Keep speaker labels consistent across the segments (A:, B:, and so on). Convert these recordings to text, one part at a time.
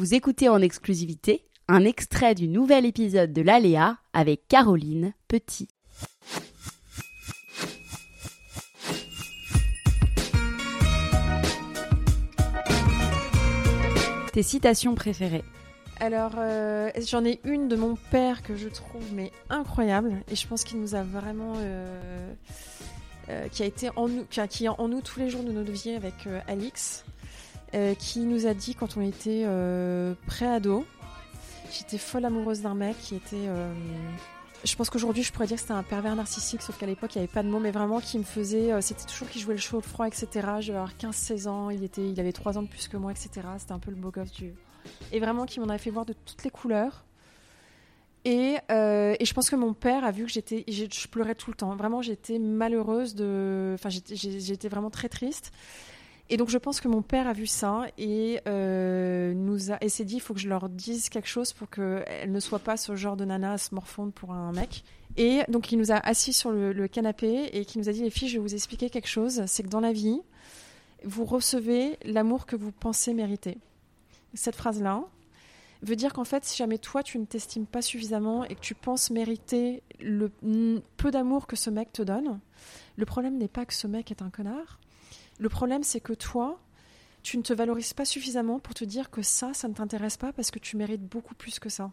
A: Vous écoutez en exclusivité un extrait du nouvel épisode de l'Aléa avec Caroline Petit. Tes citations préférées
B: Alors, euh, j'en ai une de mon père que je trouve mais incroyable et je pense qu'il nous a vraiment, euh, euh, qui a été en nous, qui, qui est en nous tous les jours de notre vie avec Alix, euh, qui nous a dit quand on était euh, pré-ado, j'étais folle amoureuse d'un mec qui était euh, je pense qu'aujourd'hui, je pourrais dire que c'était un pervers narcissique, sauf qu'à l'époque, il n'y avait pas de mots, mais vraiment qui me faisait. euh, c'était toujours qui jouait le chaud, le froid, etc. Je devais avoir 15-16 ans, il, était, il avait 3 ans de plus que moi, etc. C'était un peu le beau gosse du. Et vraiment, qui m'en avait fait voir de toutes les couleurs. Et, et je pense que mon père a vu que j'étais. Je pleurais tout le temps. Vraiment, j'étais malheureuse de. Enfin, j'étais vraiment très triste. Et donc, je pense que mon père a vu ça et euh, nous a, et s'est dit il faut que je leur dise quelque chose pour qu'elles ne soient pas ce genre de nana à se morfondre pour un mec. Et donc, il nous a assis sur le, le canapé et qui nous a dit les filles, je vais vous expliquer quelque chose. C'est que dans la vie, vous recevez l'amour que vous pensez mériter. Cette phrase-là veut dire qu'en fait, si jamais toi, tu ne t'estimes pas suffisamment et que tu penses mériter le peu d'amour que ce mec te donne, le problème n'est pas que ce mec est un connard. Le problème, c'est que toi, tu ne te valorises pas suffisamment pour te dire que ça, ça ne t'intéresse pas parce que tu mérites beaucoup plus que ça.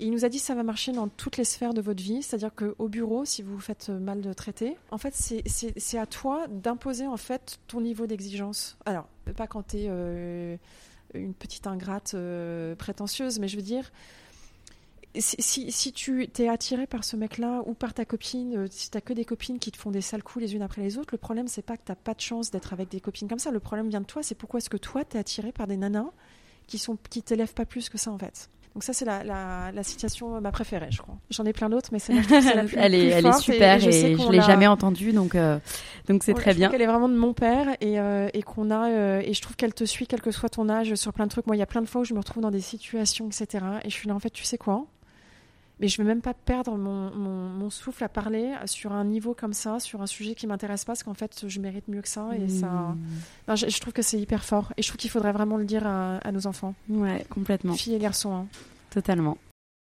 B: Il nous a dit que ça va marcher dans toutes les sphères de votre vie, c'est-à-dire qu'au bureau, si vous vous faites mal de traiter, en fait, c'est- à toi d'imposer en fait ton niveau d'exigence. Alors, pas quand tu es une petite ingrate euh, prétentieuse, mais je veux dire, si, si, si tu t'es attiré par ce mec-là ou par ta copine, euh, si t'as que des copines qui te font des sales coups les unes après les autres, le problème c'est pas que t'as pas de chance d'être avec des copines comme ça. Le problème vient de toi, c'est pourquoi est-ce que toi t'es attiré par des nanas qui sont qui t'élèvent pas plus que ça en fait. Donc ça c'est la, la, la citation euh, ma préférée, je crois. J'en ai plein d'autres, mais celle-là, c'est la plus,
A: elle est,
B: plus
A: elle est
B: forte
A: super et,
B: je,
A: je l'ai
B: l'a-
A: jamais entendue, donc euh, donc c'est
B: Ouais,
A: très
B: je
A: bien.
B: trouve qu'elle est vraiment de mon père et, euh, et qu'on a euh, et je trouve qu'elle te suit quel que soit ton âge sur plein de trucs. Moi, il y a plein de fois où je me retrouve dans des situations, etc. Et je suis là en fait, tu sais quoi? Mais je vais même pas perdre mon, mon, mon souffle à parler sur un niveau comme ça, sur un sujet qui m'intéresse pas, parce qu'en fait, je mérite mieux que ça et ça.
A: Hmm.
B: Non, je, je trouve que c'est hyper fort et je trouve qu'il faudrait vraiment le dire à, à nos enfants,
A: Ouais, complètement,
B: filles et garçons. hein.
A: totalement.